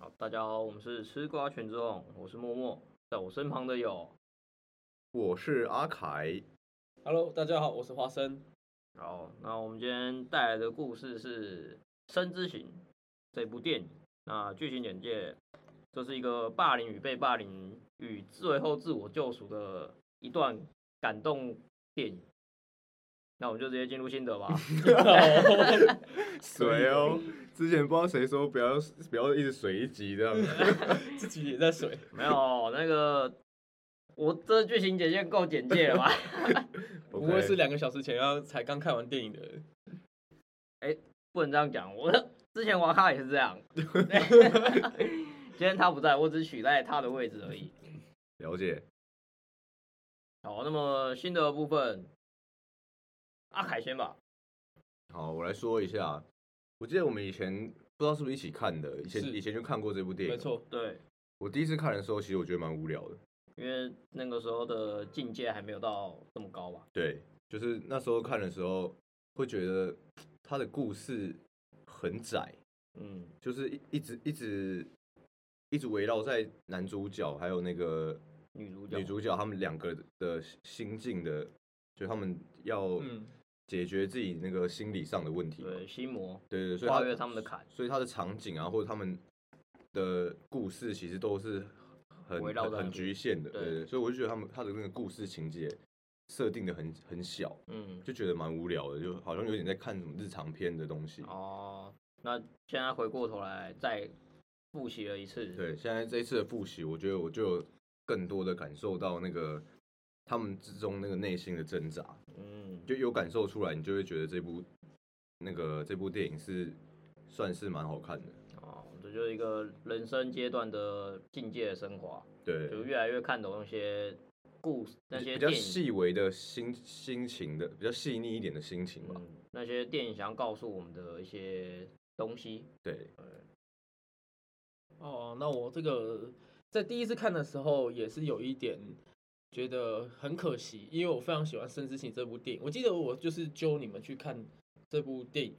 好，大家好，我们是吃瓜群众，我是默默，在我身旁的有，我是阿凯。Hello，大家好，我是花生。好，那我们今天带来的故事是《生之行》这部电影。那剧情简介，这是一个霸凌与被霸凌与最后自我救赎的一段感动电影。那我们就直接进入心得吧。水哦，之前不知道谁说不要不要一直水一集这样子。自己也在水，没有那个，我这剧情简介够简介了吧？不会是两个小时前要才刚看完电影的人。不能这样讲，我之前瓦卡也是这样。今天他不在，我只取代他的位置而已。了解。好，那么新的部分，阿凯先吧。好，我来说一下。我记得我们以前不知道是不是一起看的，以前以前就看过这部电影。没。错，对，我第一次看的时候，其实我觉得蛮无聊的。因为那个时候的境界还没有到这么高吧。对，就是那时候看的时候，会觉得他的故事很窄，嗯，就是一一直一直一直围绕在男主角还有那个女主角，女主角他们两个的心境的，就他们要嗯，解决自己那个心理上的问题嘛。对心魔对对，所以跨越他们的坎，所以他的场景啊，或者他们的故事，其实都是很很局限的。对对对，所以我就觉得他们他的那个故事情节设定的很很小，嗯，就觉得蛮无聊的，就好像有点在看什么日常片的东西。哦，那现在回过头来再复习了一次，对，现在这一次的复习，我觉得我就有更多的感受到那个他们之中那个内心的挣扎，嗯，就有感受出来，你就会觉得这部那个这部电影是算是蛮好看的。哦，这就是一个人生阶段的境界的升华，对，就越来越看懂那些故事，那些比较，细微的心心情的，比较细腻一点的心情吧。嗯，那些电影想要告诉我们的一些东西。对，哦，那我这个在第一次看的时候也是有一点觉得很可惜，因为我非常喜欢《生之行》这部电影。我记得我就是揪你们去看这部电影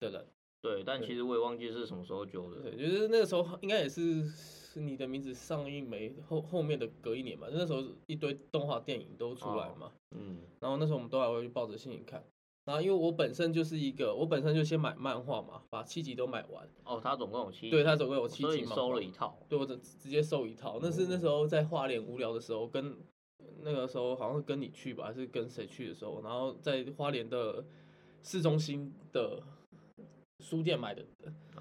的人，对，但其实我也忘记是什么时候揪的。对，就是那个时候应该也是是你的名字上映没后后面的隔一年嘛，那时候一堆动画电影都出来嘛。嗯，然后那时候我们都还会抱着心情看。然后因为我本身就是一个，我本身就先买漫画嘛，把七集都买完。哦，他总共有七，对，它总共有七集嘛收了一套。对我直直接收一套。那是那时候在画脸无聊的时候，跟那个时候好像是跟你去吧，还是跟谁去的时候，然后在花莲的市中心的书店买的。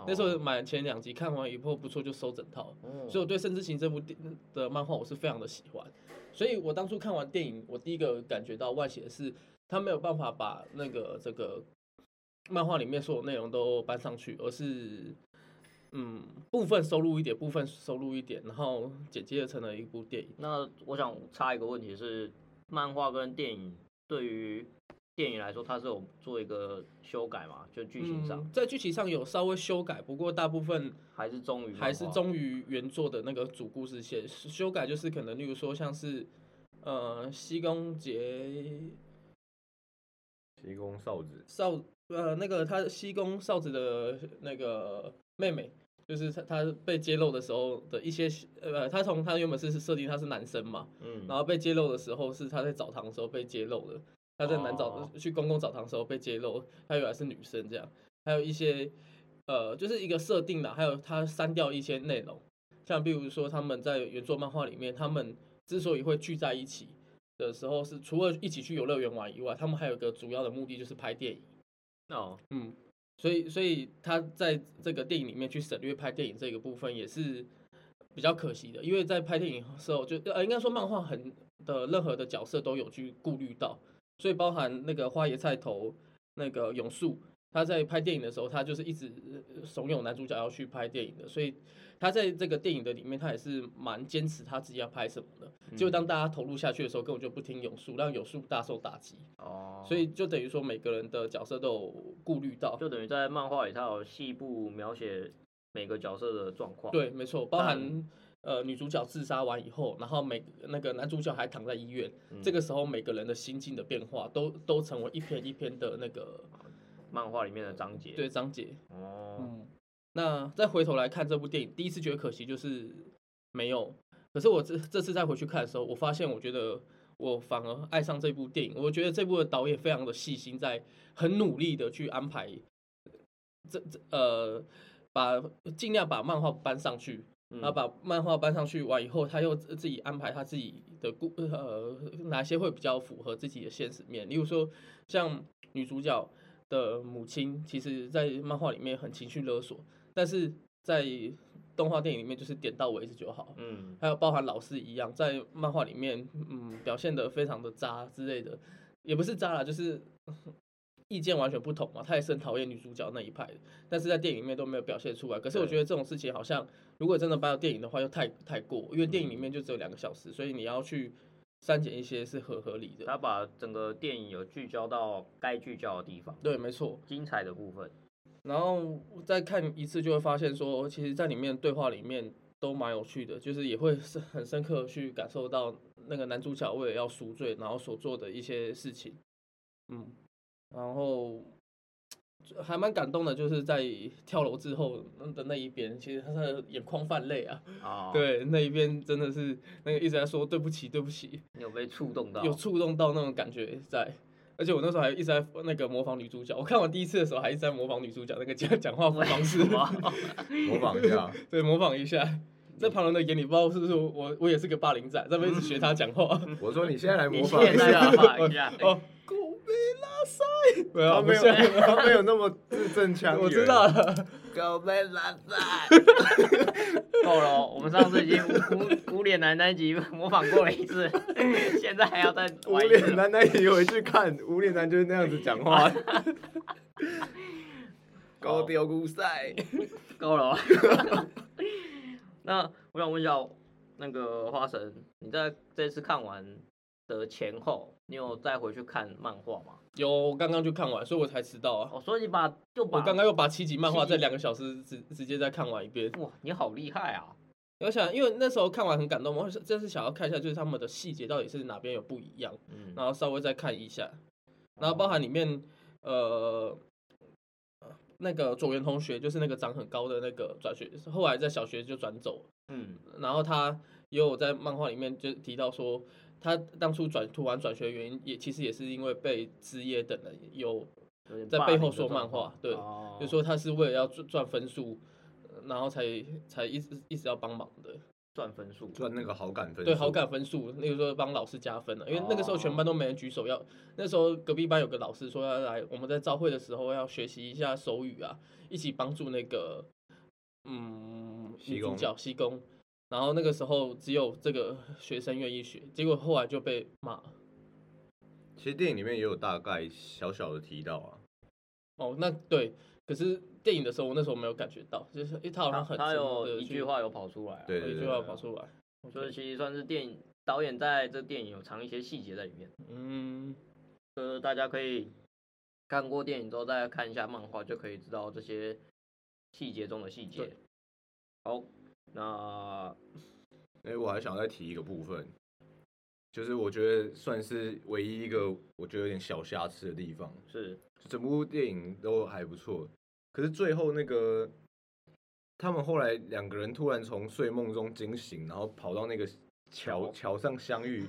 那时候哦，买前两集看完以后不错，就收整套。哦所以我对《圣之行》这部电的漫画我是非常的喜欢，所以我当初看完电影，我第一个感觉到外写的是他没有办法把那个这个漫画里面所有内容都搬上去，而是嗯部分收录一点，部分收录一点，然后剪接成了一部电影。那我想插一个问题是，漫画跟电影对于电影来说，它是有做一个修改嘛？就剧情上，嗯，在剧情上有稍微修改，不过大部分还是忠于还是忠于原作的那个主故事线。修改就是可能，例如说像是呃西宫节西宫少子，少呃那个他西宫少子的那个妹妹，就是他他被揭露的时候的一些呃，他从他原本是是设定他是男生嘛，嗯，然后被揭露的时候是他在澡堂的时候被揭露的，他在男澡、哦去公共澡堂的时候被揭露，他原来是女生这样，还有一些呃就是一个设定啦，还有他删掉一些内容，像比如说他们在原作漫画里面，他们之所以会聚在一起的时候，是除了一起去游乐园玩以外，他们还有一个主要的目的就是拍电影。哦，嗯，所以所以他在这个电影里面去省略拍电影这个部分也是比较可惜的，因为在拍电影的时候就呃应该说漫画很的任何的角色都有去顾虑到，所以包含那个花椰菜头那个永树，他在拍电影的时候，他就是一直呃怂恿男主角要去拍电影的，所以他在这个电影的里面，他也是蛮坚持他自己要拍什么的。结果当大家投入下去的时候，根本就不听永树，让永树大受打击。哦，所以就等于说每个人的角色都有顾虑到。就等于在漫画里，他有细部描写每个角色的状况。，对，没错，包含呃女主角自杀完以后，然后每那个男主角还躺在医院，嗯这个时候每个人的心境的变化都都成为一篇一篇的那个漫画里面的章节。对章节。哦，嗯，那再回头来看这部电影，第一次觉得可惜就是没有。可是我这这次再回去看的时候，我发现我觉得我反而爱上这部电影。我觉得这部的导演非常的细心，在很努力的去安排这这呃，把尽量把漫画搬上去，嗯然后把漫画搬上去完以后，他又自自己安排他自己的故呃哪些会比较符合自己的现实面，例如说像女主角的母亲，其实在漫画里面很情绪勒索，但是在动画电影里面就是点到为止就好。嗯还有包含老师一样，在漫画里面，嗯，表现的非常的渣之类的，也不是渣啦，就是 意见完全不同嘛。他也是很讨厌女主角那一派的，但是在电影里面都没有表现出来。可是我觉得这种事情好像，如果真的搬到电影的话，又太太过，因为电影里面就只有两个小时，所以你要去删减一些是合合理的。他把整个电影有聚焦到该聚焦的地方，对，没错。精彩的部分。然后再看一次就会发现说，其实在里面对话里面都蛮有趣的，就是也会是很深刻去感受到那个男主角为了要赎罪，然后所做的一些事情，嗯，然后还蛮感动的，就是在跳楼之后的那一边，其实他的眼眶泛泪啊，哦，，对，那一边真的是那个一直在说对不起，对不起，你有被触动到？有触动到那种感觉在。而且我那时候还一直在那个模仿女主角，我看完第一次的时候还一直在模仿女主角那个讲讲话方式，哇 模仿一下，对，模仿一下。在旁人的眼里，不知道是不是我我也是个霸凌仔，在那边一直学他讲话。我说你现在来模仿一下，模仿一下，哦，塞，没有，他没有，他没有那么字正腔圆，我知道了。狗被拉塞。够了哦，我们上次已经无无无脸男那一集模仿过了一次，现在还要再无脸男男也回去看，无脸男就是那样子讲话。高调古赛，够了哦。那我想问一下，那个花神，你在这次看完的前后，你有再回去看漫画吗？有，我刚刚就看完，所以我才迟到啊。哦，所以你把就把我刚刚又把七集漫画在两个小时直直接再看完一遍。哇，你好厉害啊！我想，因为那时候看完很感动嘛，我是这次想要看一下，就是他们的细节到底是哪边有不一样，嗯，然后稍微再看一下，然后包含里面呃那个左元同学，就是那个长很高的那个转学，后来在小学就转走，嗯然后他也有在漫画里面就提到说，他当初转突然转学的原因，也其实也是因为被职业等人有，在背后说漫画对哦就说他是为了要赚赚分数，呃然后才才一直一直要帮忙的。赚分数，赚那个好感分数，对好感分数，那个时候帮老师加分了，因为那个时候全班都没人举手要，那时候隔壁班有个老师说要来，我们在招会的时候要学习一下手语啊，一起帮助那个嗯女主角西宫，然后那个时候只有这个学生愿意学，结果后来就被骂。其实电影里面也有大概小小的提到啊，哦，那对，可是电影的时候我那时候没有感觉到，就是诶他好像很他有一句话有跑出来啊，对对对有一句话跑出来，所以其实算是电影导演在这电影有藏一些细节在里面，嗯，就是大家可以看过电影之后再看一下漫画，就可以知道这些细节中的细节。好，那哎、我还想再提一个部分，就是我觉得算是唯一一个我觉得有点小瑕疵的地方，是。整部电影都还不错，可是最后那个他们后来两个人突然从睡梦中惊醒，然后跑到那个桥桥桥上相遇，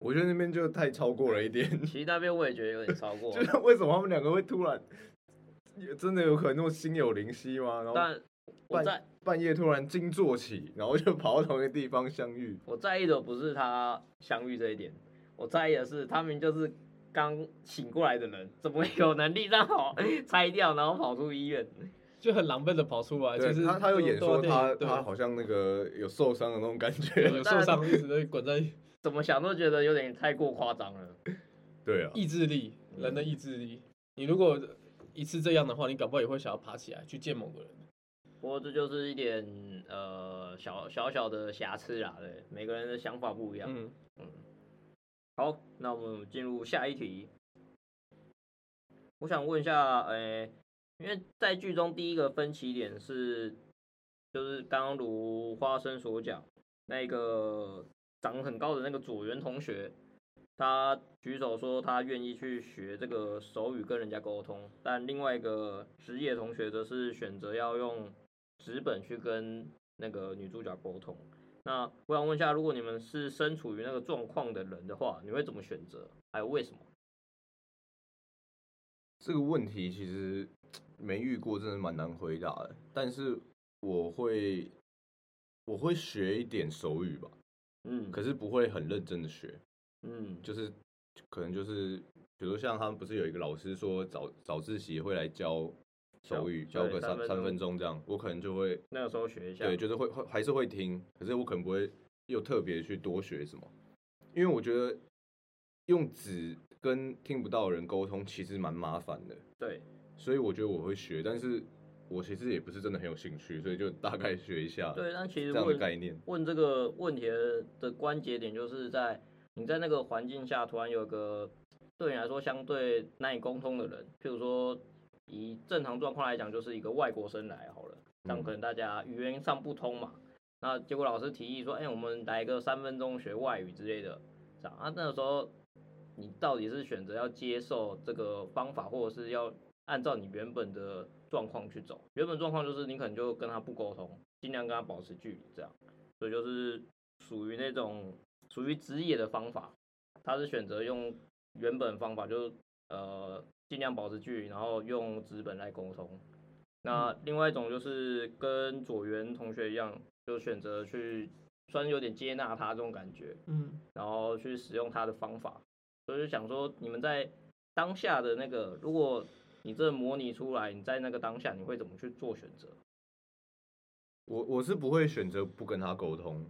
我觉得那边就太超过了一点，其实那边我也觉得有点超过。就，是为什么他们两个会突然，真的有可能那么心有灵犀吗？然后但我在半夜突然惊坐起，然后就跑到同一个地方相遇，我在意的不是他相遇这一点，我在意的是他们就是刚醒过来的人，怎么有能力让我 拆掉，然后跑出医院？就很狼狈的跑出来，就是对他他有演说他他好像那个有受伤的那种感觉，有 受伤，一直在滚在 怎么想都觉得有点太过夸张了。对啊，意志力，人的意志力。你如果一次这样的话，你搞不好也会想要爬起来去见某个人。不过这就是一点呃小小小的瑕疵啦，对，每个人的想法不一样。嗯，好，那我们进入下一题。我想问一下，诶、因为在剧中第一个分歧点是，就是刚刚如花生所讲，那个长很高的那个左元同学，他举手说他愿意去学这个手语跟人家沟通，但另外一个职业同学则是选择要用纸本去跟那个女主角沟通。那我想问一下，如果你们是身处于那个状况的人的话，你会怎么选择？还有为什么？这个问题其实没遇过，真的蛮难回答的。但是我会我会学一点手语吧，嗯，可是不会很认真的学，嗯，就是可能就是比如像他们不是有一个老师说早早自习会来教手语，教教个三三分钟这样，我可能就会那个时候学一下。对，就是会会还是会听，可是我可能不会又特别去多学什么，因为我觉得用纸跟听不到的人沟通其实蛮麻烦的，对，所以我觉得我会学，但是我其实也不是真的很有兴趣，所以就 大概学一下对，但其实这样的概念。问这个问题的的关节点，就是在你在那个环境下突然有个对你来说相对难以沟通的人，譬如说以正常状况来讲，就是一个外国生来好了，这样嗯可能大家语言上不通嘛，那结果老师提议说，哎、我们来个三分钟学外语之类的，这样啊，那个时候你到底是选择要接受这个方法，或者是要按照你原本的状况去走？原本状况就是你可能就跟他不沟通，尽量跟他保持距离，这样，所以就是属于那种属于职业的方法，他是选择用原本方法，就是呃尽量保持距离，然后用纸本来沟通。那另外一种就是跟左元同学一样，就选择去算是有点接纳他这种感觉，嗯，然后去使用他的方法。所以就想说，你们在当下的那个，如果你这模拟出来，你在那个当下，你会怎么去做选择？我我是不会选择不跟他沟通，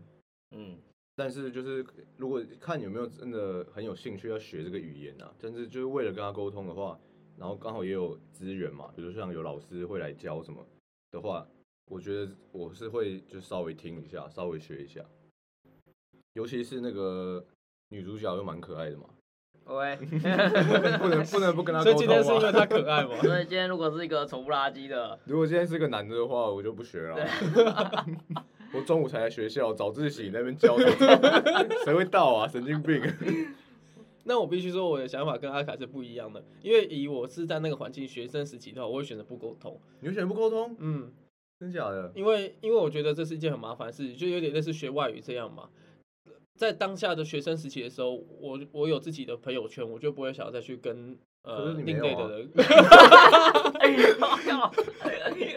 嗯但是就是如果看有没有真的很有兴趣要学这个语言啊，但是就是为了跟他沟通的话，然后刚好也有资源嘛，比如像有老师会来教什么的话，我觉得我是会就稍微听一下，稍微学一下，尤其是那个女主角又蛮可爱的嘛，，OK。不能不能不跟她所以沟今天是因为。他可爱吗？所以今天如果是一个丑不拉几的，如果今天是个男的的话，我就不学了啊。我中午才来学校早自习那边教的，谁会到啊？神经病！那我必须说，我的想法跟阿凯是不一样的，因为以我是在那个环境学生时期的话，我会选择不沟通。你会选择不沟通？嗯，真假的？因为因为我觉得这是一件很麻烦的事，就有点类似学外语这样嘛。在当下的学生时期的时候，我我有自己的朋友圈，我就不会想要再去跟可呃另类的人，哎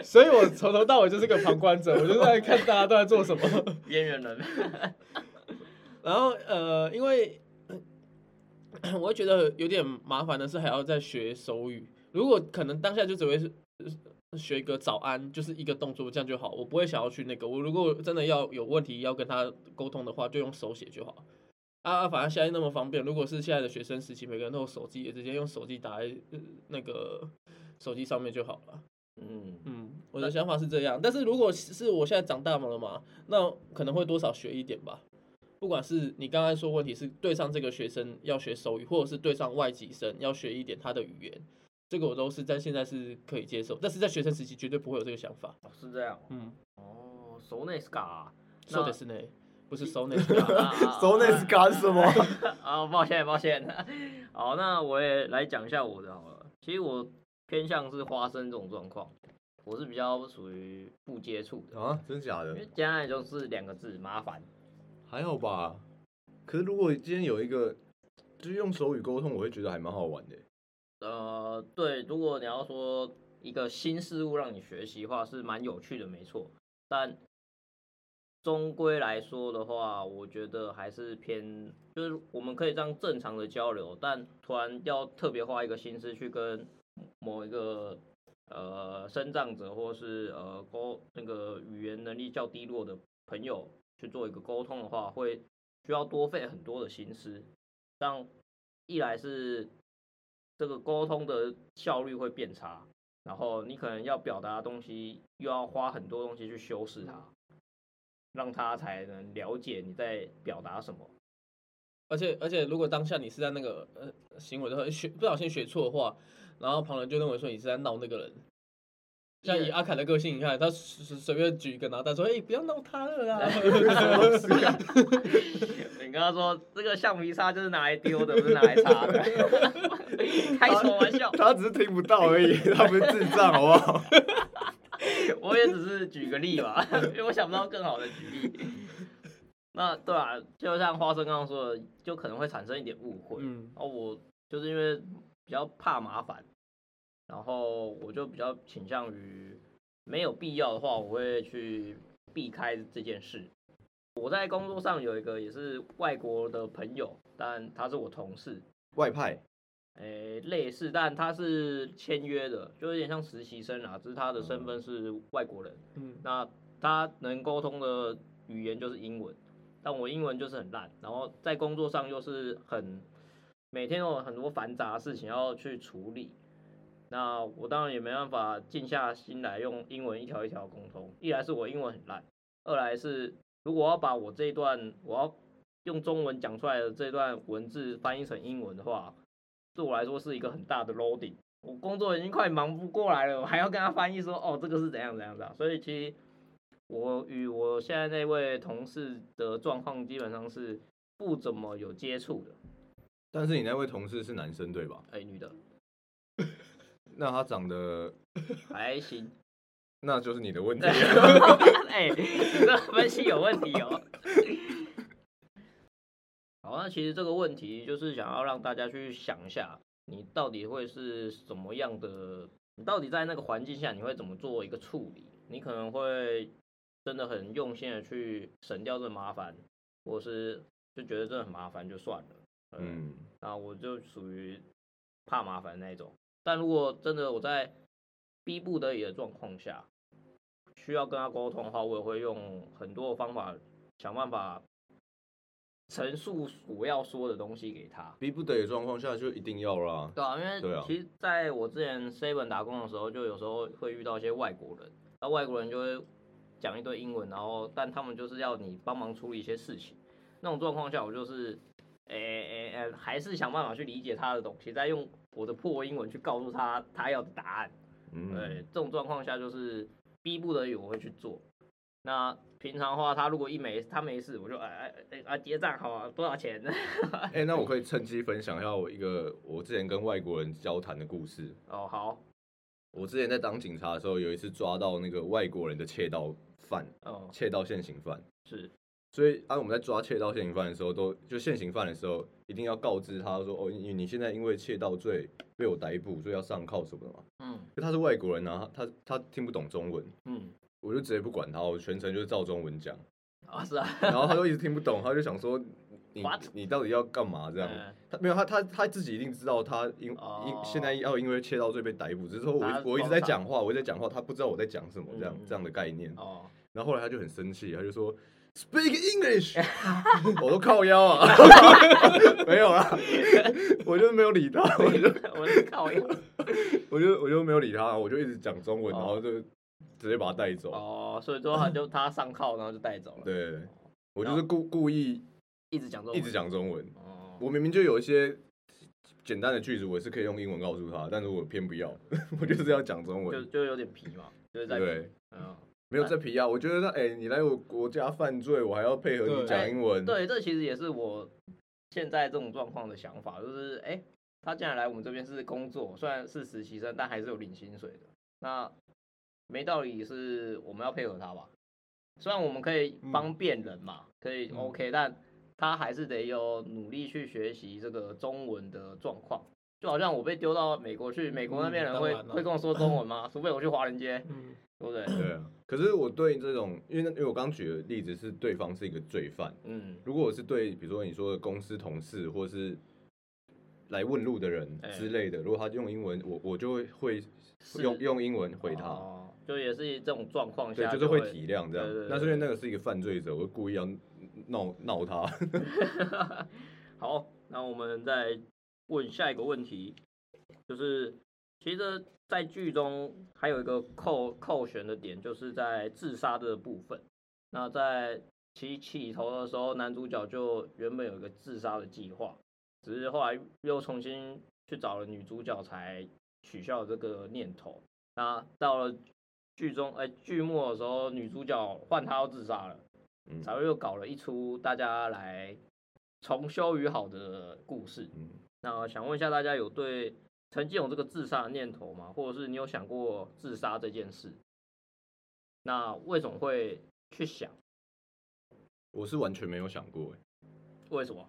所以我从头到尾就是个旁观者，我就在看大家都在做什么。边缘人，然后呃，因为我会觉得有点麻烦的是，还要再学手语。如果可能当下就只会是呃学一个早安，就是一个动作，这样就好。我不会想要去那个。我如果真的要有问题要跟他沟通的话，就用手写就好。啊啊，反正现在那么方便。如果是现在的学生时期，每个人都有手机，也直接用手机打在、呃那个手机上面就好了。嗯，嗯，我的想法是这样，但是如果是我现在长大了嘛，那可能会多少学一点吧。不管是你刚才说问题是对上这个学生要学手语，或者是对上外籍生要学一点他的语言，这个我都是在现在是可以接受，但是在学生时期绝对不会有这个想法。哦是这样，嗯，哦，熟内斯卡，说的是呢，不是 Sony，Sony 是干什么？啊，抱歉抱歉，好，那我也来讲一下我的好了。其实我偏向是花生这种状况，我是比较属于不接触的，啊，真假的因为？简单来就是两个字，麻烦。还好吧。可是如果今天有一个就是用手语沟通，我会觉得还蛮好玩的。呃，对，如果你要说一个新事物让你学习的话，是蛮有趣的，没错。但终归来说的话，我觉得还是偏，就是我们可以这样正常的交流，但突然要特别花一个心思去跟某一个呃生长者或是呃沟那个语言能力较低落的朋友去做一个沟通的话，会需要多费很多的心思。这样一来是这个沟通的效率会变差，然后你可能要表达的东西又要花很多东西去修饰它，让他才能了解你在表达什么。而且而且，如果当下你是在那个呃行为的话，学不小心学错的话，然后旁人就认为说你是在闹那个人。像以阿凯的个性，你看他随随随便举一个，然后他说：“哎、不要闹他了啦。你跟他说这个橡皮擦就是拿来丢的，不是拿来擦的，开什么玩笑？他只是听不到而已，他不是智障，好不好？我也只是举个例嘛，因为我想不到更好的举例。那对啊，就像花生刚刚说的，就可能会产生一点误会。嗯哦，我就是因为比较怕麻烦，然后我就比较倾向于没有必要的话，我会去避开这件事。我在工作上有一个也是外国的朋友，但他是我同事，外派，诶、类似，但他是签约的，就有点像实习生啊，只是他的身份是外国人。嗯那他能沟通的语言就是英文，但我英文就是很烂，然后在工作上又是很每天都有很多繁杂的事情要去处理。那我当然也没办法静下心来用英文一条一条沟通。一来是我英文很烂，二来是如果要把我这一段我要用中文讲出来的这段文字翻译成英文的话，对我来说是一个很大的 loading。我工作已经快忙不过来了，我还要跟他翻译说，哦，这个是怎样怎样怎样。所以其实我与我现在那位同事的状况基本上是不怎么有接触的。但是你那位同事是男生对吧？哎、女的 那他长得，还行。那就是你的问题。哎、你这分析有问题哦。好，那其实这个问题就是想要让大家去想一下，你到底会是什么样的？你到底在那个环境下，你会怎么做一个处理？你可能会真的很用心的去省掉这麻烦，或是就觉得真的很麻烦就算了。嗯，嗯，那我就属于怕麻烦那一种。但如果真的我在逼不得已的状况下，需要跟他沟通的话，我也会用很多的方法想办法陈述我要说的东西给他。逼不得已的状况下就一定要啦。对啊，因对啊为其实在我之前 seven 打工的时候，就有时候会遇到一些外国人，那外国人就会讲一堆英文，然后但他们就是要你帮忙处理一些事情。那种状况下，我就是，诶诶诶，还是想办法去理解他的东西，再用我的破英文去告诉他他要的答案。嗯，对，这种状况下就是逼不得已我会去做。那平常的话，他如果一没他没事，我就哎哎哎啊结账好啊，多少钱？哎、那我可以趁机分享一下我一个我之前跟外国人交谈的故事。哦好，我之前在当警察的时候，有一次抓到那个外国人的窃盗犯，哦窃盗现行犯。是，所以啊，我们在抓窃盗现行犯的时候，都就现行犯的时候，一定要告知他说，哦，你你现在因为窃盗罪被我逮捕，所以要上铐什么的嘛。嗯因为他是外国人啊，他他他听不懂中文，嗯我就直接不管他，我全程就是照中文讲，啊是啊，然后他就一直听不懂，他就想说你？你到底要干嘛这样？嗯他没有他他他自己一定知道他因因哦现在要因为窃盗罪被逮捕，只是说我一我一直在讲话，我一直在讲话，他不知道我在讲什么这样嗯这样的概念。哦，然后后来他就很生气，他就说 Speak English，我都靠腰啊，没有啦，我就没有理他，我就我是靠腰。我就我就没有理他，我就一直讲中文，哦然后就直接把他带走。哦，所以之后他就他上铐，然后就带走了。，对，我就是故故意一直讲中文，一直。讲中文，哦，我明明就有一些简单的句子，我是可以用英文告诉他，但是我偏不要，我就是要讲中文。就就有点皮嘛，就是在皮对，嗯，没有在皮啊，我觉得他，哎、你来我国家犯罪，我还要配合你讲英文。对，这其实也是我现在这种状况的想法，就是哎、诶他既然来我们这边是工作，虽然是实习生，但还是有领薪水的。那没道理是我们要配合他吧？虽然我们可以方便人嘛，可以嗯 OK，、但他还是得有努力去学习这个中文的状况。就好像我被丢到美国去，美国那边人会、会跟我说中文吗？除非我去华人街，嗯对不对？对啊，可是我对这种，因为因为我刚举的例子是对方是一个罪犯，嗯，如果我是对，比如说你说的公司同事或是来问路的人哎之类的，如果他用英文，我我就会会用用英文回他，哦，就也是这种状况对，下，就是会体谅这样对对对。那是因为那个是一个犯罪者，我故意要闹闹他。好，那我们再问下一个问题，就是其实，在剧中还有一个扣扣悬的点，就是在自杀的部分。那在起起头的时候，男主角就原本有一个自杀的计划，只是后来又重新去找了女主角，才取消了这个念头。那到了剧中，哎、剧末的时候，女主角换他要自杀了。嗯才会又搞了一出大家来重修于好的故事。嗯，那想问一下大家，有对曾经有这个自杀的念头吗？或者是你有想过自杀这件事？那为什么会去想？我是完全没有想过欸，为什么？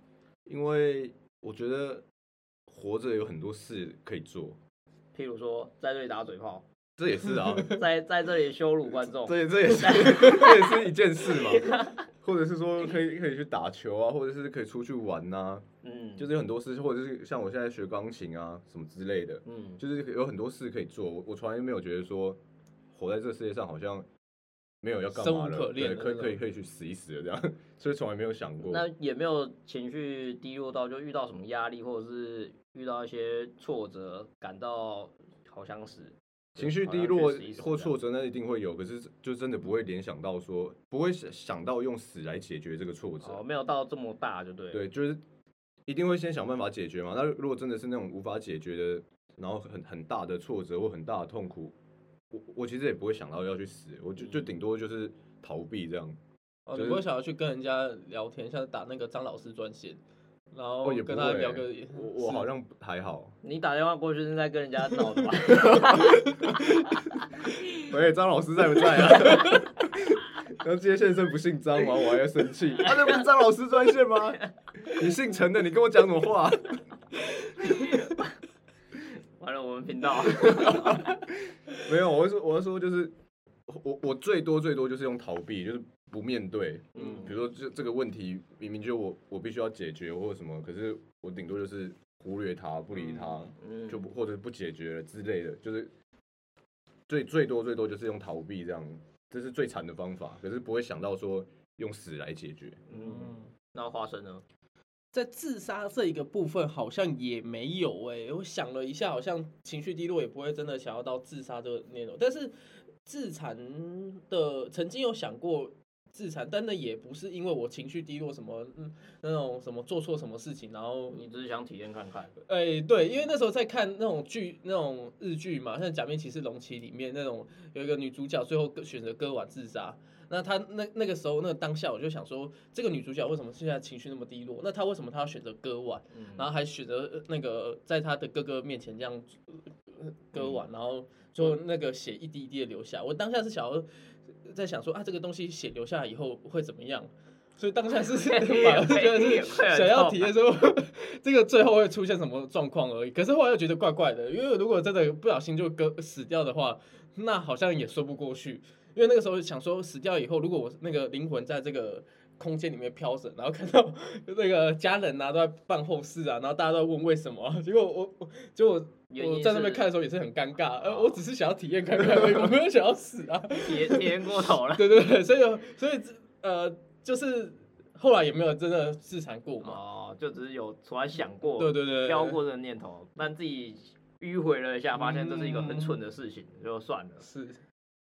因为我觉得活着有很多事可以做，譬如说在这里打嘴炮，这也是啊，在在这里羞辱观众，这也这也是 这也是一件事嘛，或者是说可以可以去打球啊，或者是可以出去玩呐、嗯，就是有很多事，或者是像我现在学钢琴啊什么之类的，嗯，就是有很多事可以做。我我从来没有觉得说活在这个世界上好像没有要干嘛了，可对，可可以可以去死一死的这样，所以从来没有想过。那也没有情绪低落到就遇到什么压力，或者是遇到一些挫折，感到好想死，情绪低落或挫折，那一定会有，可是就真的不会联想到说，不会想想到用死来解决这个挫折。哦，没有到这么大，就对了。对，就是一定会先想办法解决嘛。那如果真的是那种无法解决的，然后很很大的挫折或很大的痛苦，我我其实也不会想到要去死，我就就顶多就是逃避这样。哦，就是你不会想要去跟人家聊天，像打那个张老师专线，然后跟他会聊个，我我好像还好。你打电话过去是在跟人家闹的吧？喂，张老师在不在啊？然后接线生不姓张吗？我还要生气。啊，那不是张老师专线吗？你姓陈的，你跟我讲什么话？完了，我们频道没有，我是说，我是说，就是我我最多最多就是用逃避，就是不面对。嗯比如说这这个问题明明就我我必须要解决或者什么，可是我顶多就是忽略它，不理它，嗯就不或者不解决了之类的，就是最最多最多就是用逃避这样，这是最惨的方法。可是不会想到说用死来解决。嗯，嗯，那花生呢？在自杀这一个部分好像也没有哎、我想了一下，好像情绪低落也不会真的想要到自杀这个念头，但是自残的曾经有想过自残，但那也不是因为我情绪低落什么嗯那种什么做错什么事情，然后你只是想体验看看。哎、对，因为那时候在看那种剧，那种日剧嘛，像《假面骑士龙骑》里面那种有一个女主角最后选择割腕自杀。那她那那个时候那个当下，我就想说，这个女主角为什么现在情绪那么低落？那她为什么她要选择割腕，嗯，然后还选择呃那个在她的哥哥面前这样呃割腕，然后就那个血一滴一滴的流下。我当下是想要在想说啊，这个东西血流下来以后会怎么样？所以当下是 反而是觉得是想要体验说这个最后会出现什么状况而已。可是后来又觉得怪怪的，因为如果真的不小心就割死掉的话，那好像也说不过去。因为那个时候想说死掉以后，如果我那个灵魂在这个空间里面飘着，然后看到 那个家人啊都在办后事啊，然后大家都在问为什么啊、结果我我结果我在那边看的时候也是很尴尬，呃，哦我只是想要体验看看而已，我没有想要死啊。体验 体验过头了。对对对，所以所以呃，就是后来也没有真的自残过嘛。哦，就只是有突然想过，对对对，飘过这个念头，但自己迂回了一下，发现这是一个很嗯蠢的事情，就算了。是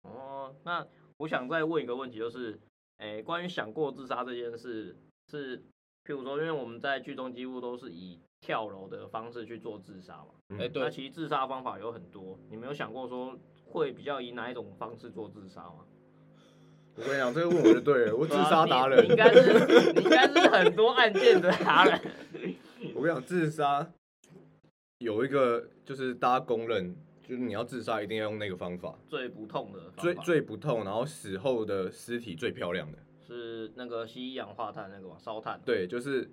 哦，那我想再问一个问题，就是，诶、关于想过自杀这件事，是，譬如说，因为我们在剧中几乎都是以跳楼的方式去做自杀嘛，嗯哎、对那，其实自杀方法有很多，你没有想过说会比较以哪一种方式做自杀吗？我跟你讲，这个问我就对了，我自杀达人你你。应该是你应该是很多案件的达人。我跟你讲，自杀有一个就是大家公认，就是你要自杀一定要用那个方法，最不痛的方法。最最不痛，然后死后的尸体最漂亮的。是那个吸一氧化碳那个嘛，烧炭。，对，就是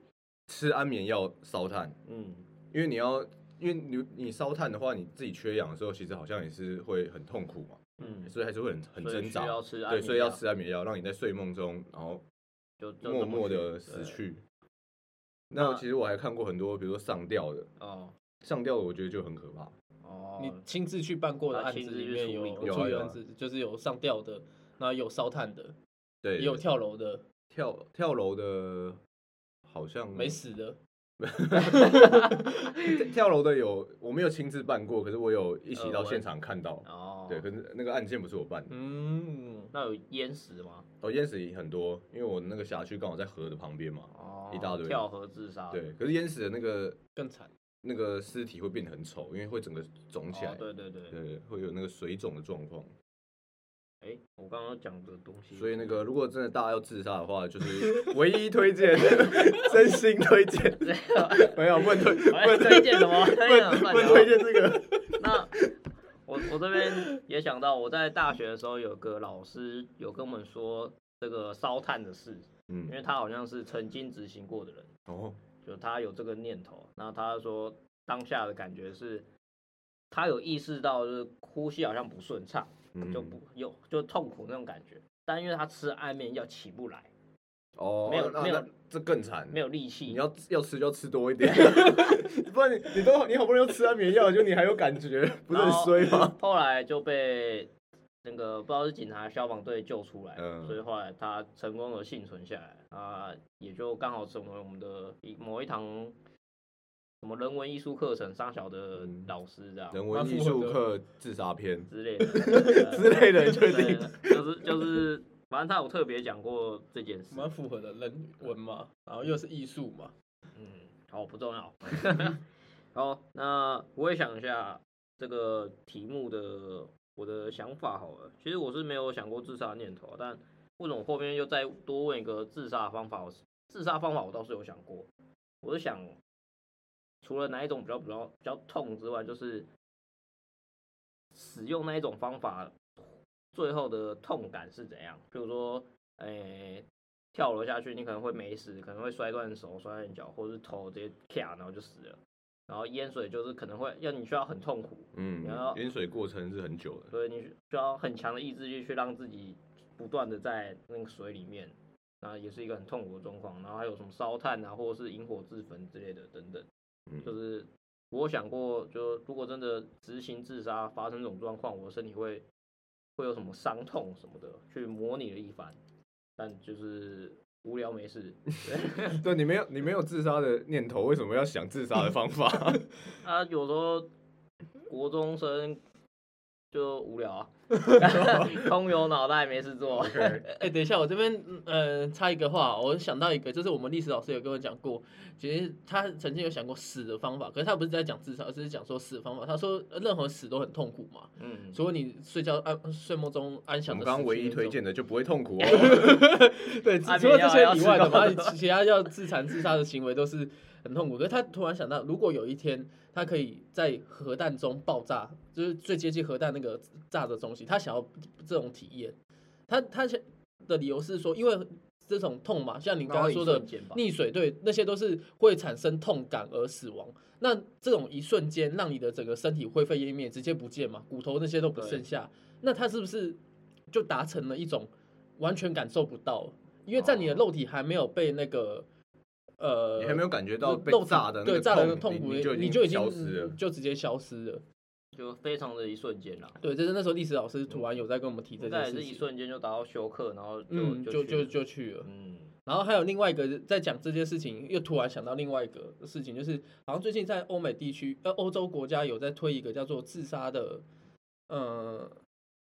吃安眠药烧炭，嗯，因为你要，因为你你烧炭的话，你自己缺氧的时候，其实好像也是会很痛苦嘛，嗯。所以还是会很很挣扎。对，所以要吃安眠药，让你在睡梦中，然后就就默默的死去。那那其实我还看过很多，比如说上吊的，哦。上吊的我觉得就很可怕。哦，你亲自去办过的案子里面有有案子，就是有上吊的，然后有烧炭的，对，也有跳楼的，跳跳楼的，好像没死的。跳楼的有，我没有亲自办过，可是我有一起到现场看到。哦，对，可是那个案件不是我办的。嗯，那有淹死吗？哦，淹死很多，因为我那个辖区刚好在河的旁边嘛。哦，一大堆跳河自杀。对，可是淹死的那个更惨。那个尸体会变得很丑，因为会整个肿起来哦，，对对对。对，会有那个水肿的状况。哎，我刚刚讲的东西，所以那个如果真的大家要自杀的话，就是 唯一推荐，真心推荐，没有不能推，不能推荐什么？不推荐什么能不推荐这个。那我我这边也想到，我在大学的时候有个老师有跟我们说这个烧炭的事，嗯因嗯，为他好像是曾经执行过的人，哦，就他有这个念头，然后他说当下的感觉是，他有意识到就是呼吸好像不顺畅，嗯就不有就痛苦那种感觉，但因为他吃安眠药起不来，哦，没有没有这更惨，没有力气，你要要吃就吃多一点，不然你你都你好不容易吃安眠药，就你还有感觉，不是很衰吗？后来就被那个不知道是警察、消防队救出来，嗯所以后来他成功的幸存下来啊，也就刚好成为我们的一某一堂什么人文艺术课程上小的嗯老师这样。人文艺术课自杀篇，之类的 之类的确定对就是就是，反正他有特别讲过这件事。蛮符合的人文嘛，然后又是艺术嘛，嗯，好，不重要。好，那我也想一下这个题目的我的想法好了。其实我是没有想过自杀念头，但为什么后面又再多问一个自杀方法？自杀方法我倒是有想过，我是想除了哪一种比较比较比较痛之外，就是使用那一种方法，最后的痛感是怎样？比如说，诶、跳楼下去，你可能会没死，可能会摔断手、摔断脚，或者是头直接卡，然后就死了。然后淹水就是可能会要你需要很痛苦，嗯然后，淹水过程是很久的，所以你需要很强的意志力去让自己不断的在那个水里面，那也是一个很痛苦的状况。然后还有什么烧炭啊，或者是引火自焚之类的等等。嗯，就是我想过，就如果真的执行自杀发生这种状况，我的身体会会有什么伤痛什么的，去模拟了一番，但就是无聊没事。对对你没有你没有自杀的念头，为什么要想自杀的方法？啊，有时候国中生就无聊啊，空有脑袋没事做。哎、等一下，我这边嗯呃插一个话，我想到一个，就是我们历史老师有跟我讲过，其实他曾经有想过死的方法，可是他不是在讲自杀，而是讲说死的方法。他说呃任何死都很痛苦嘛，嗯，除了你睡觉安睡梦中安我详的。们刚刚唯一推荐的就不会痛苦哦。对，安除了这些以外的话，吃够多其他要自残自杀的行为都是很痛苦。可是他突然想到，如果有一天他可以在核弹中爆炸，就是最接近核弹那个炸的东西，他想要这种体验。他他想的理由是说，因为这种痛嘛，像你刚刚说的，溺水，对，那些都是会产生痛感而死亡。那这种一瞬间让你的整个身体灰飞烟灭，直接不见嘛，骨头那些都不剩下，那他是不是就达成了一种完全感受不到？因为在你的肉体还没有被那个呃，你还没有感觉到被炸的那个对炸的痛痛苦，你就你就已经消失了。就直接消失了。就非常的一瞬间啦。对，这是那时候历史老师突然有在跟我们提这件事情，瞬间就达到休克，然后就嗯，就就就去了就去了。嗯然后还有另外一个在讲这件事情，又突然想到另外一个事情，就是好像最近在欧美地区，呃，欧洲国家有在推一个叫做自杀的，呃，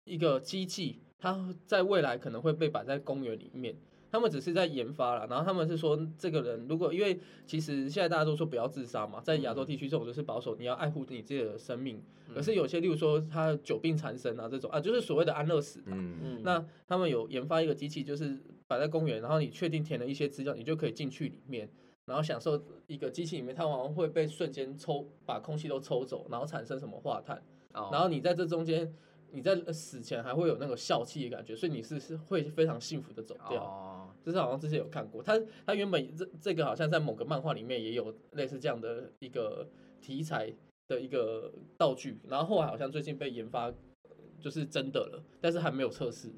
一个机器，它在未来可能会被摆在公园里面。他们只是在研发了，然后他们是说，这个人如果因为其实现在大家都说不要自杀嘛，在亚洲地区这种就是保守，你要爱护你自己的生命。可是有些，例如说他久病缠身啊这种啊，就是所谓的安乐死啊、嗯，嗯，那他们有研发一个机器，就是摆在公园，然后你确定填了一些资料，你就可以进去里面，然后享受一个机器里面，它往往会被瞬间抽把空气都抽走，然后产生什么化碳，哦。然后你在这中间，你在死前还会有那个笑气的感觉，所以你是是会非常幸福的走掉。哦，这是好像之前有看过，它它原本这这个好像在某个漫画里面也有类似这样的一个题材的一个道具，然后后来好像最近被研发，呃就是真的了，但是还没有测试。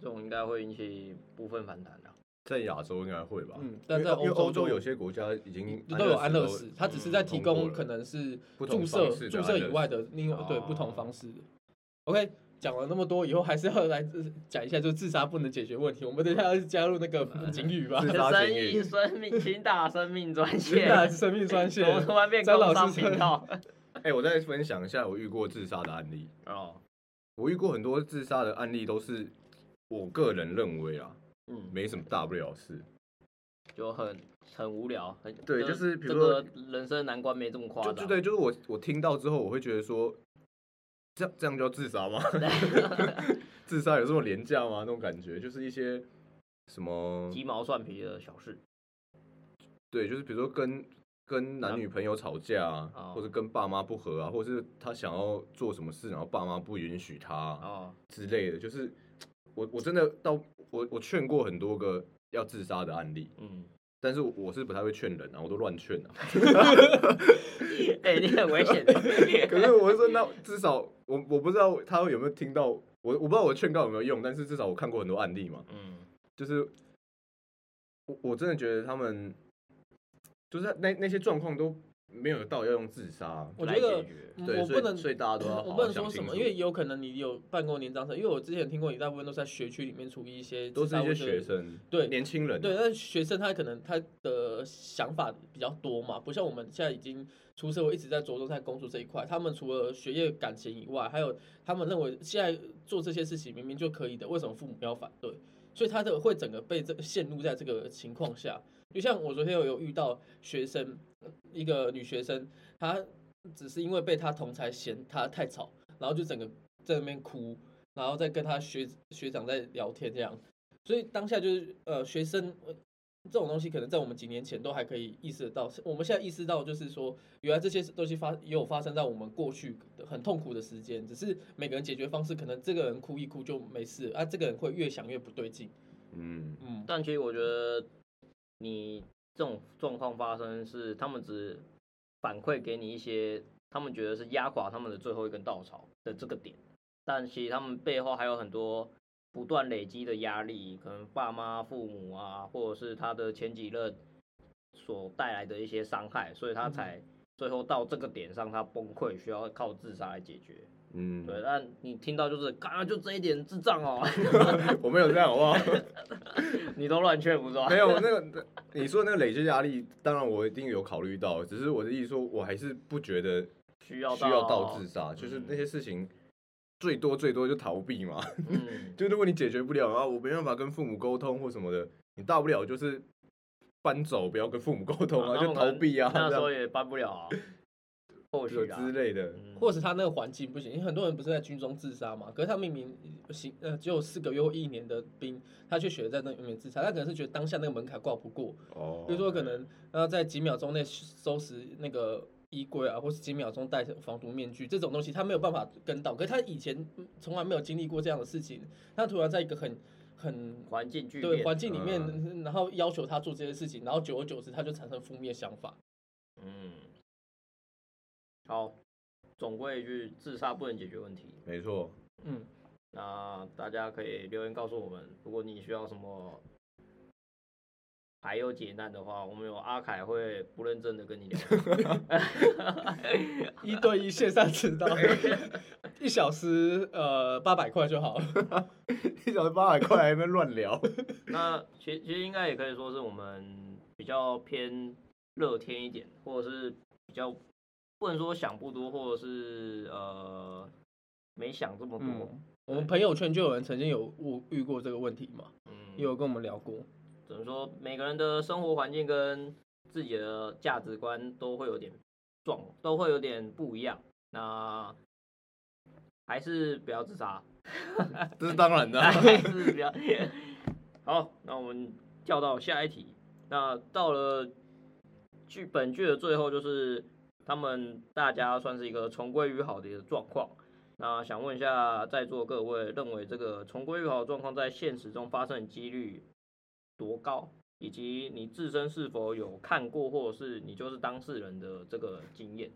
这种应该会引起部分反弹的。在亚洲应该会吧？嗯，但在因为因为欧洲有些国家已经都有安乐死死，它只是在提供可能是注射注射以外的另外对哦不同方式的。OK，讲了那么多，以后还是要来呃讲一下，就自杀不能解决问题。我们等一下要加入那个 警语吧自，杀生警语意生命，请打生命专线。打生命专线怎。么突然变工商张老师频道？哎、我再分享一下我遇过自杀的案例。哦，我遇过很多自杀的案例，都是我个人认为啊，嗯，没什么大不了事。就很很无聊，很对就是比如说人生难关没这么夸张。就就对，就是我我听到之后，我会觉得说，这样这样就要自杀吗？自杀有这么廉价吗？那种感觉，就是一些什么鸡毛蒜皮的小事。对，就是比如说跟跟男女朋友吵架哦啊，或者跟爸妈不和啊，或者是他想要做什么事，然后爸妈不允许他啊哦，之类的，就是 我我真的到我我劝过很多个要自杀的案例，嗯，但是我是不太会劝人啊，我都乱劝啊。哎、你很危险。可是我是说，那至少我我不知道他有没有听到我，我不知道我劝告有没有用，但是至少我看过很多案例嘛，嗯，就是我我真的觉得他们就是那那些状况都没有到要用自杀，来我觉得我不能所以大家都要好我好不能说什么，因为有可能你有办过年长者，因为我之前听过，你大部分都是在学区里面处理一些都是一些学生，对年轻人啊，对，但是学生他可能他的想法比较多嘛，不像我们现在已经出社会，一直在着重在工作这一块。他们除了学业、感情以外，还有他们认为现在做这些事情明明就可以的，为什么父母要反对？所以他的会整个被这个陷入在这个情况下。就像我昨天有有遇到学生，一个女学生，她只是因为被她同才嫌她太吵，然后就整个在那边哭，然后再跟她学学长在聊天这样。所以当下就是呃，学生呃这种东西，可能在我们几年前都还可以意识得到。我们现在意识到，就是说，原来这些东西发也有发生在我们过去的很痛苦的时间，只是每个人解决方式，可能这个人哭一哭就没事啊，这个人会越想越不对劲。嗯，嗯，但其实我觉得你这种状况发生是他们只反馈给你一些他们觉得是压垮他们的最后一根稻草的这个点，但其实他们背后还有很多不断累积的压力，可能爸妈、父母啊，或者是他的前几任所带来的一些伤害，所以他才最后到这个点上，他崩溃，需要靠自杀来解决。嗯，对，但你听到就是，刚刚就这一点智障哦，我没有这样，好不好？你都乱劝不是吧？没有那个你说那个累积压力，当然我一定有考虑到，只是我的意思说，我还是不觉得需要需要到自杀，就是嗯那些事情最多最多就逃避嘛。嗯，就如果你解决不了啊，我没办法跟父母沟通或什么的，你大不了就是搬走，不要跟父母沟通啊，就逃避啊，那时候也搬不了啊，或许有啦之类的。嗯或者是他那个环境不行，因为很多人不是在军中自杀嘛，可是他明明行呃只有四个月或一年的兵，他却选择在那里面自杀，他可能是觉得当下那个门槛挂不过，哦，比如说可能要在几秒钟内收拾那个衣柜啊，或是几秒钟戴防毒面具这种东西，他没有办法跟到。可是他以前嗯从来没有经历过这样的事情，他突然在一个很很环境巨对，环境里面，然后要求他做这些事情，然后久而久之他就产生负面想法。嗯，好，总归一句，自杀不能解决问题。没错，嗯，那大家可以留言告诉我们，如果你需要什么排忧解难的话，我们有阿凯会不认真的跟你聊。一对一线上指导，一小时呃八百块就好。一小时八百块还在那边乱聊，那其其实应该也可以说是我们比较偏乐天一点，或者是比较不能说想不多，或者是呃没想这么多。嗯，我们朋友圈就有人曾经有遇遇过这个问题嘛，嗯，也有跟我们聊过。只能说每个人的生活环境跟自己的价值观都会有点撞，都会有点不一样。那还是不要自杀，这是当然的。还是不要。好，那我们跳到下一题。那到了剧本剧的最后，就是他们大家算是一个重归于好的一个状况。那想问一下在座各位，认为这个重归于好的状况在现实中发生的几率多高？以及你自身是否有看过，或者是你就是当事人的这个经验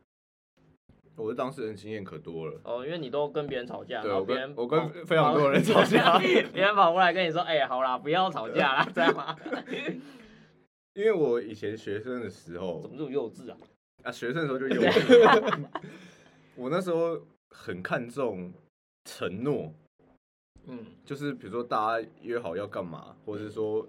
我的当事人经验可多了，哦？因为你都跟别人吵架，对我跟我跟非常多人吵架，别人跑过来跟你说：“哎、好啦，不要吵架啦，这样吗？因为我以前学生的时候怎么这么幼稚啊？啊，学生的时候就幼稚，我那时候很看重承诺，嗯就是比如说大家约好要干嘛，或者是说，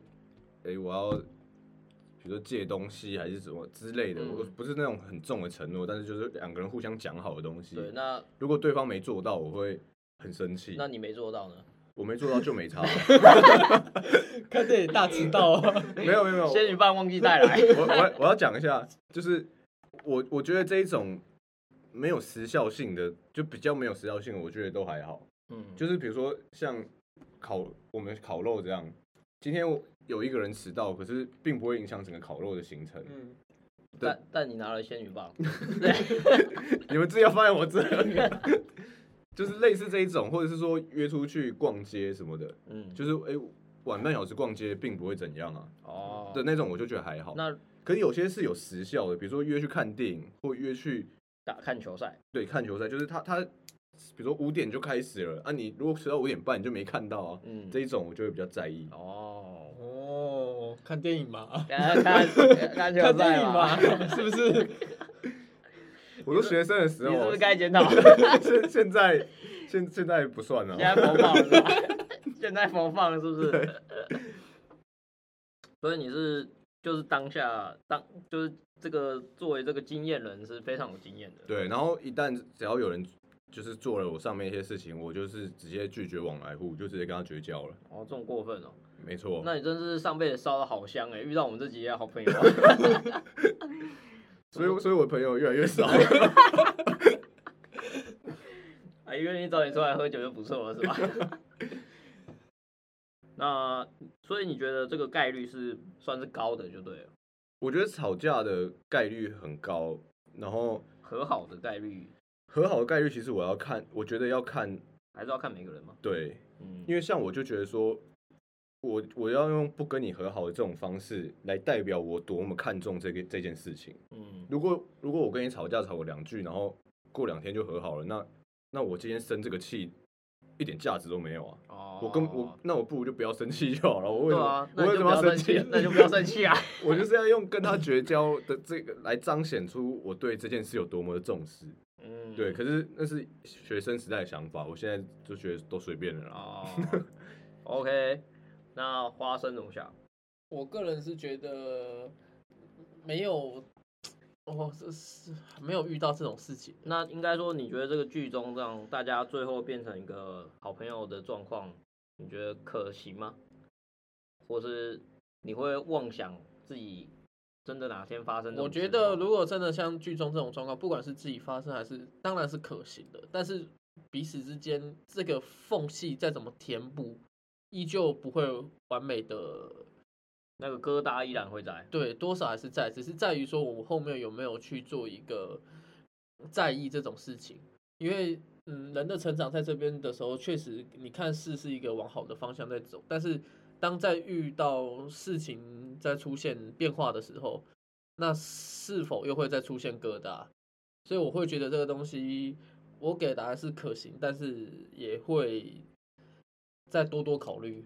哎、我要，比如说借东西还是什么之类的，嗯我不是那种很重的承诺，但是就是两个人互相讲好的东西。对，那如果对方没做到，我会很生气。那你没做到呢？我没做到就没差，看这里大迟到哦。没有没有没有，仙女棒忘记带来。我我我要讲一下，就是我我觉得这一种没有时效性的，就比较没有时效性的，我觉得都还好。嗯，就是比如说像烤我们烤肉这样，今天我有一个人迟到，可是并不会影响整个烤肉的行程。嗯，但但你拿了仙女棒，你们自己要放在我这里，就是类似这一种，或者是说约出去逛街什么的，嗯，就是哎、晚半小时逛街并不会怎样啊哦，的那种，我就觉得还好。那可是有些是有时效的，比如说约去看电影，或约去打看球赛，对看球赛，就是他他比如说五点就开始了啊，你如果迟到五点半你就没看到啊，嗯，这一种我就会比较在意。哦，哦，看电影吧，看看看球赛影嘛，是不是？我说学生的时候你是不是，该 检讨？现现在现现在不算了？现在播放了是不是？所以你是就是当下当就是这个作为这个经验人是非常有经验的。对，然后一旦只要有人就是做了我上面一些事情，我就是直接拒绝往来户，就直接跟他绝交了。哦，这种过分哦。没错，那你真是上辈子烧的好香哎，遇到我们这几位好朋友啊。所以所以我朋友越来越少。还愿意找你出来喝酒就不错了，是吧？那所以你觉得这个概率是算是高的，就对了。我觉得吵架的概率很高，然后和好的概率和好的概率其实我要看，我觉得要看还是要看每个人嘛。对，嗯，因为像我就觉得说，我我要用不跟你和好的这种方式来代表我多么看重这个这件事情。嗯，如果如果我跟你吵架吵个两句，然后过两天就和好了，那那我今天生这个气一点价值都没有啊！哦，我跟我那我不如就不要生气就好了。我为什么、啊，我为什么要生不要生气，那就不要生气啊。我就是要用跟他绝交的这个来彰显出我对这件事有多么的重视。嗯，对，可是那是学生时代的想法，我现在就觉得都随便了啦。哦，OK，那花生怎么想？我个人是觉得没有，哦，这是没有遇到这种事情。那应该说，你觉得这个剧中让大家最后变成一个好朋友的状况，你觉得可行吗？或是你会妄想自己真的哪天发生我？觉得如果真的像剧中这种状况，不管是自己发生还是，当然是可行的，但是彼此之间这个缝隙再怎么填补，依旧不会完美的。那个疙瘩依然会在。对，多少还是在，只是在于说我们后面有没有去做一个在意这种事情，因为嗯，人的成长在这边的时候，确实你看事是一个往好的方向在走，但是当在遇到事情在出现变化的时候，那是否又会再出现疙瘩？所以我会觉得这个东西，我给的答案是可行，但是也会再多多考虑。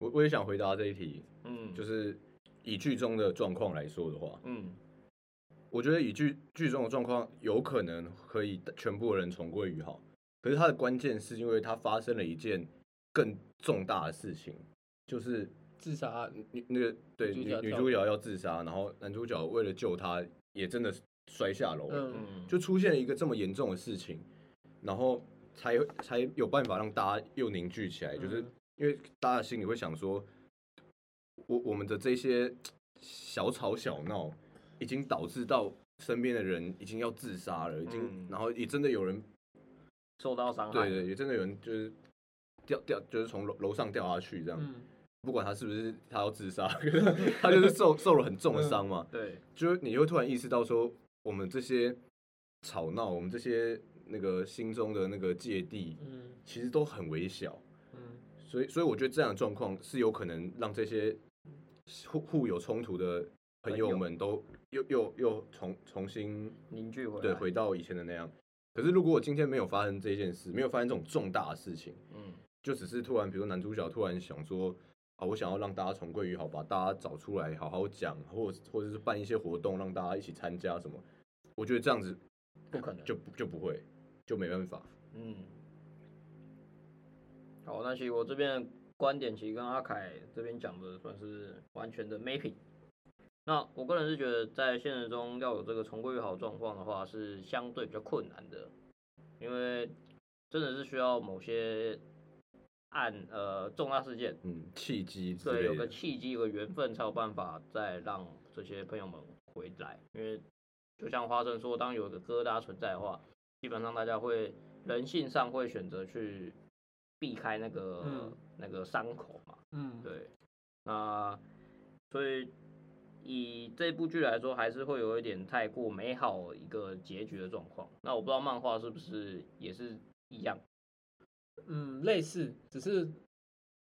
我我也想回答这一题，嗯，就是以剧中的状况来说的话，嗯我觉得以剧剧中的状况，有可能可以全部的人重归于好。可是它的关键是因为它发生了一件更重大的事情，就是自杀案，女那个对女女主角要自杀，然后男主角为了救她，也真的摔下楼了。嗯，嗯，就出现了一个这么严重的事情，然后才才有办法让大家又凝聚起来，就是嗯因为大家心里会想说，我我们的这些小吵小闹，已经导致到身边的人已经要自杀了，已经，嗯。然后也真的有人，受到伤害。对对，也真的有人就是掉掉，就是从楼楼上掉下去这样，嗯，不管他是不是他要自杀，他就是受 受了很重的伤嘛，对，就是你会突然意识到说，我们这些吵闹，我们这些那个心中的那个芥蒂，嗯。其实都很微小。嗯。所以，所以我觉得这样的状况是有可能让这些互互有冲突的朋友们都又又又重重新凝聚回来。对回到以前的那样。可是，如果我今天没有发生这件事，没有发生这种重大的事情，嗯就只是突然，比如说男主角突然想说，啊，我想要让大家重归于好，把大家找出来好好讲，或或者是办一些活动让大家一起参加什么，我觉得这样子不可能。就就不会，就没办法。嗯，好，那其实我这边的观点其实跟阿凯这边讲的算是完全的 mapping。那我个人是觉得，在现实中要有这个重归于好状况的话，是相对比较困难的，因为真的是需要某些案呃重大事件，嗯，契机之对，有个。契机，有个缘分，才有办法再让这些朋友们回来。因为就像花生说，当有一个疙瘩存在的话，基本上大家会人性上会选择去避开那个、嗯那个伤口嘛。嗯，对，那所以以这部剧来说，还是会有一点太过美好一个结局的状况。那我不知道漫画是不是也是一样？嗯，类似，只是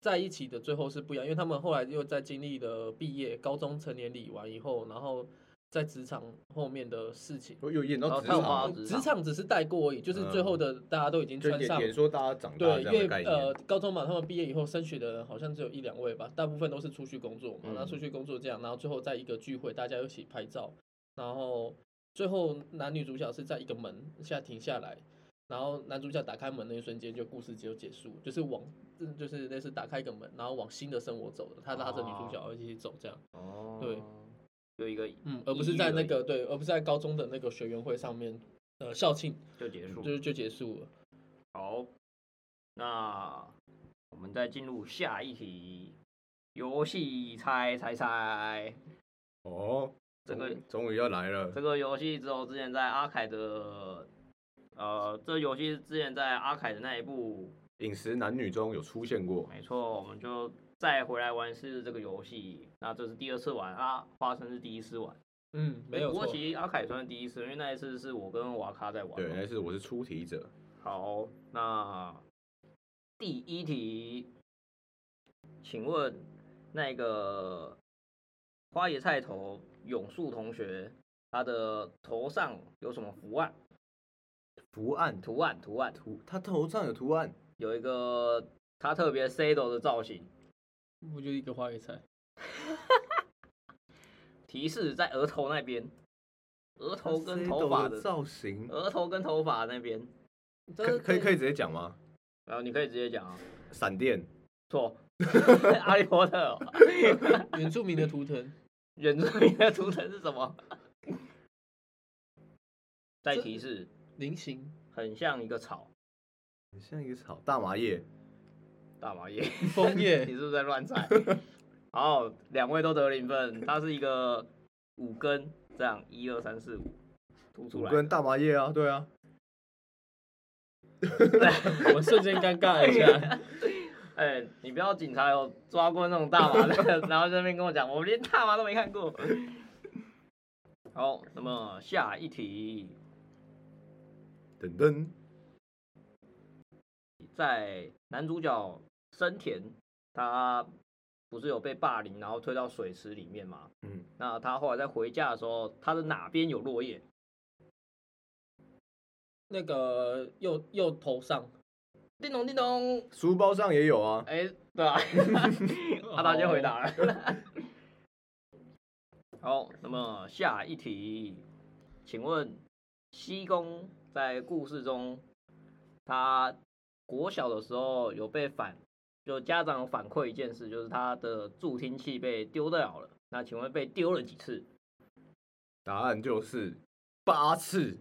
在一起的最后是不一样，因为他们后来又在经历了毕业、高中成年礼完以后，然后在职场后面的事情。有有演到职场吗，职职场只是带过而已，就是最后的大家都已经就穿上。说大家长大对，因为的概念。呃，高中嘛，他们毕业以后升学的人好像只有一两位吧，大部分都是出去工作嘛。嗯那出去工作这样，然后最后在一个聚会，大家一起拍照，然后最后男女主角是在一个门下停下来，然后男主角打开门那一瞬间，就故事就结束，就是往嗯就是类似打开一个门，然后往新的生活走的，他拉着女主角一起走这样，哦，对，有一个嗯，而不是在那个对，而不是在高中的那个学员会上面呃校庆就结束。就就结束了。好，那我们再进入下一题，游戏猜猜猜。哦，这个终终于要来了这。个游戏只有之前在阿凯的，呃，这游戏之前在阿凯的那一部，饮食男女中有出现过，没错，我们就再回来玩试这个游戏。那这是第二次玩啊，花生是第一次玩。嗯，没有不过错。其实阿凯算是第一次，因为那一次是我跟瓦卡在玩嘛。对，那次我是出题者。好，那第一题，请问那个花椰菜头永树同学，他的头上有什么图案？图案图案，图案，图，他头上有图案，有一个他特别 C 的造型。不就一个花椰菜？提示在额头那边，额头跟头发发的，造型，额头跟头发那边。可可以可以直接讲吗？然后你可以直接讲啊，闪电，错，哈利波特哦、原住民的图腾，原住民的图腾是什么？再这提示，菱形，很像一个草，很像一个草，大麻叶，大麻叶。你枫叶，是不是在乱猜？好，两位都得零分，它是一个五根，这样一二三四五，凸出来。五根大麻叶啊，对啊 我瞬间尴尬一下。哎、你不要警察有抓过那种大麻的，然后在那边跟我讲，我连大麻都没看过。好，那么下一题，等等，在男主角生田，他不是有被霸凌，然后推到水池里面嘛？嗯，那他后来在回家的时候，他的哪边有落叶？那个右右头上，叮咚叮咚，书包上也有啊，哎、对啊，阿达先回答了。好，那么下一题，请问西宫在故事中，他国小的时候有被反，就家长反馈一件事，就是他的助听器被丢掉了。那请问被丢了几次？答案就是八次。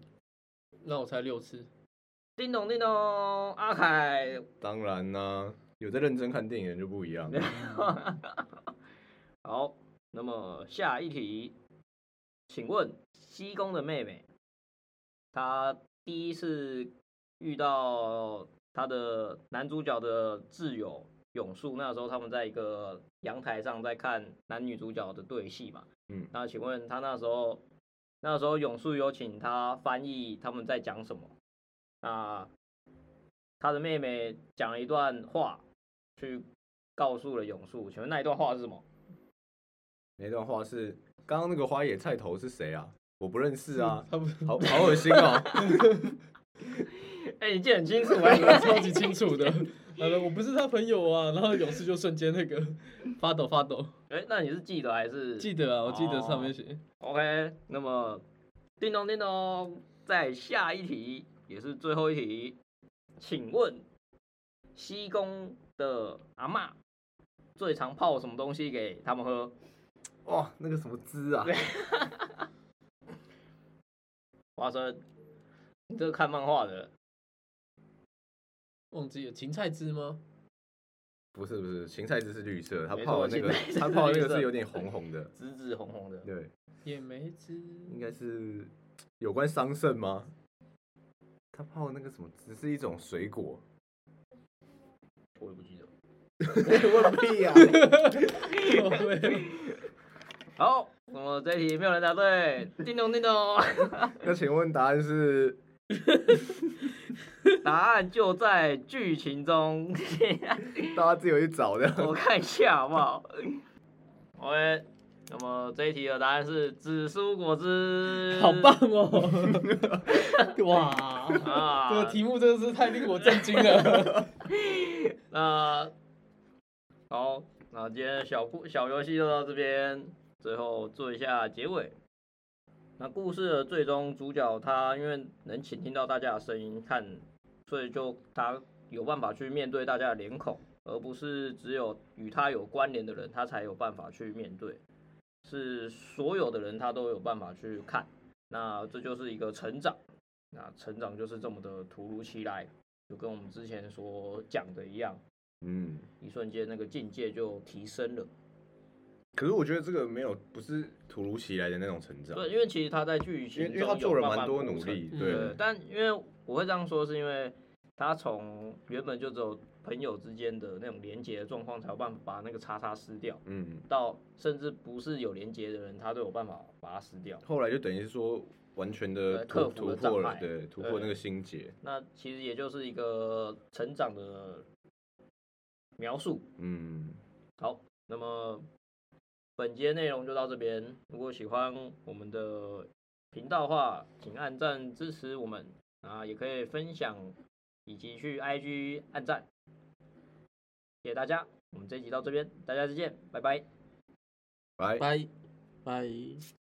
那我猜六次。叮咚叮咚，阿凯当然啦、有在认真看电影就不一样。好，那么下一题，请问西宫的妹妹，她第一次遇到她的男主角的挚友永树，那时候他们在一个阳台上在看男女主角的对戏嘛。嗯那请问他那时候，那时候永树有请他翻译他们在讲什么？那他的妹妹讲了一段话，去告诉了永树。请问那一段话是什么？那段话是刚刚那个花野菜头是谁啊？我不认识啊，他不是好好恶心哦。哎、你记得很清楚哎、超级清楚的。呃，我不是他朋友啊，然后勇士就瞬间那个发抖发抖。哎、那你是记得还是记得啊，我记得上面写。OK，那么叮咚叮咚，在下一题也是最后一题，请问西宫的阿嬷最常泡什么东西给他们喝？哇，那个什么汁啊？花生，你这个看漫画的，忘记了芹菜汁吗？不是不是，芹菜汁是绿色，它泡的那个它泡的那个是有点红红的。紫紫红红的。对，野莓汁。应该是有关桑葚吗？它泡的那个什么汁是一种水果。我也不记得。问屁呀、对好，那那么这一题没有人答对，叮咚叮咚，那请问答案是？答案就在剧情中，大家自己去找的。我看一下好不好？OK，那么这一题的答案是紫苏果汁，好棒哦！哇，啊！这个题目真的是太令我震惊了。那好，那今天小故小游戏就到这边，最后做一下结尾。那故事的最终主角他因为能倾听到大家的声音，看，所以就他有办法去面对大家的脸孔，而不是只有与他有关联的人，他才有办法去面对，是所有的人他都有办法去看。那这就是一个成长，那成长就是这么的突如其来，就跟我们之前所讲的一样，嗯，一瞬间那个境界就提升了。可是我觉得这个没有不是突如其来的那种成长，对，因为其实他在剧情因为因为他中做了蛮多努力，嗯对对，，但因为我会这样说，是因为他从原本就只有朋友之间的那种连接的状况，才有办法把那个叉叉撕掉，嗯，到甚至不是有连接的人，他都有办法把它撕掉。后来就等于是说完全的对克服突破了对，突破那个心结，那其实也就是一个成长的描述。嗯，好，那么本节内容就到这边。如果喜欢我们的频道的话，请按赞支持我们啊，也可以分享以及去 IG 按赞。谢谢大家，我们这一集到这边，大家再见，拜拜。拜。拜拜。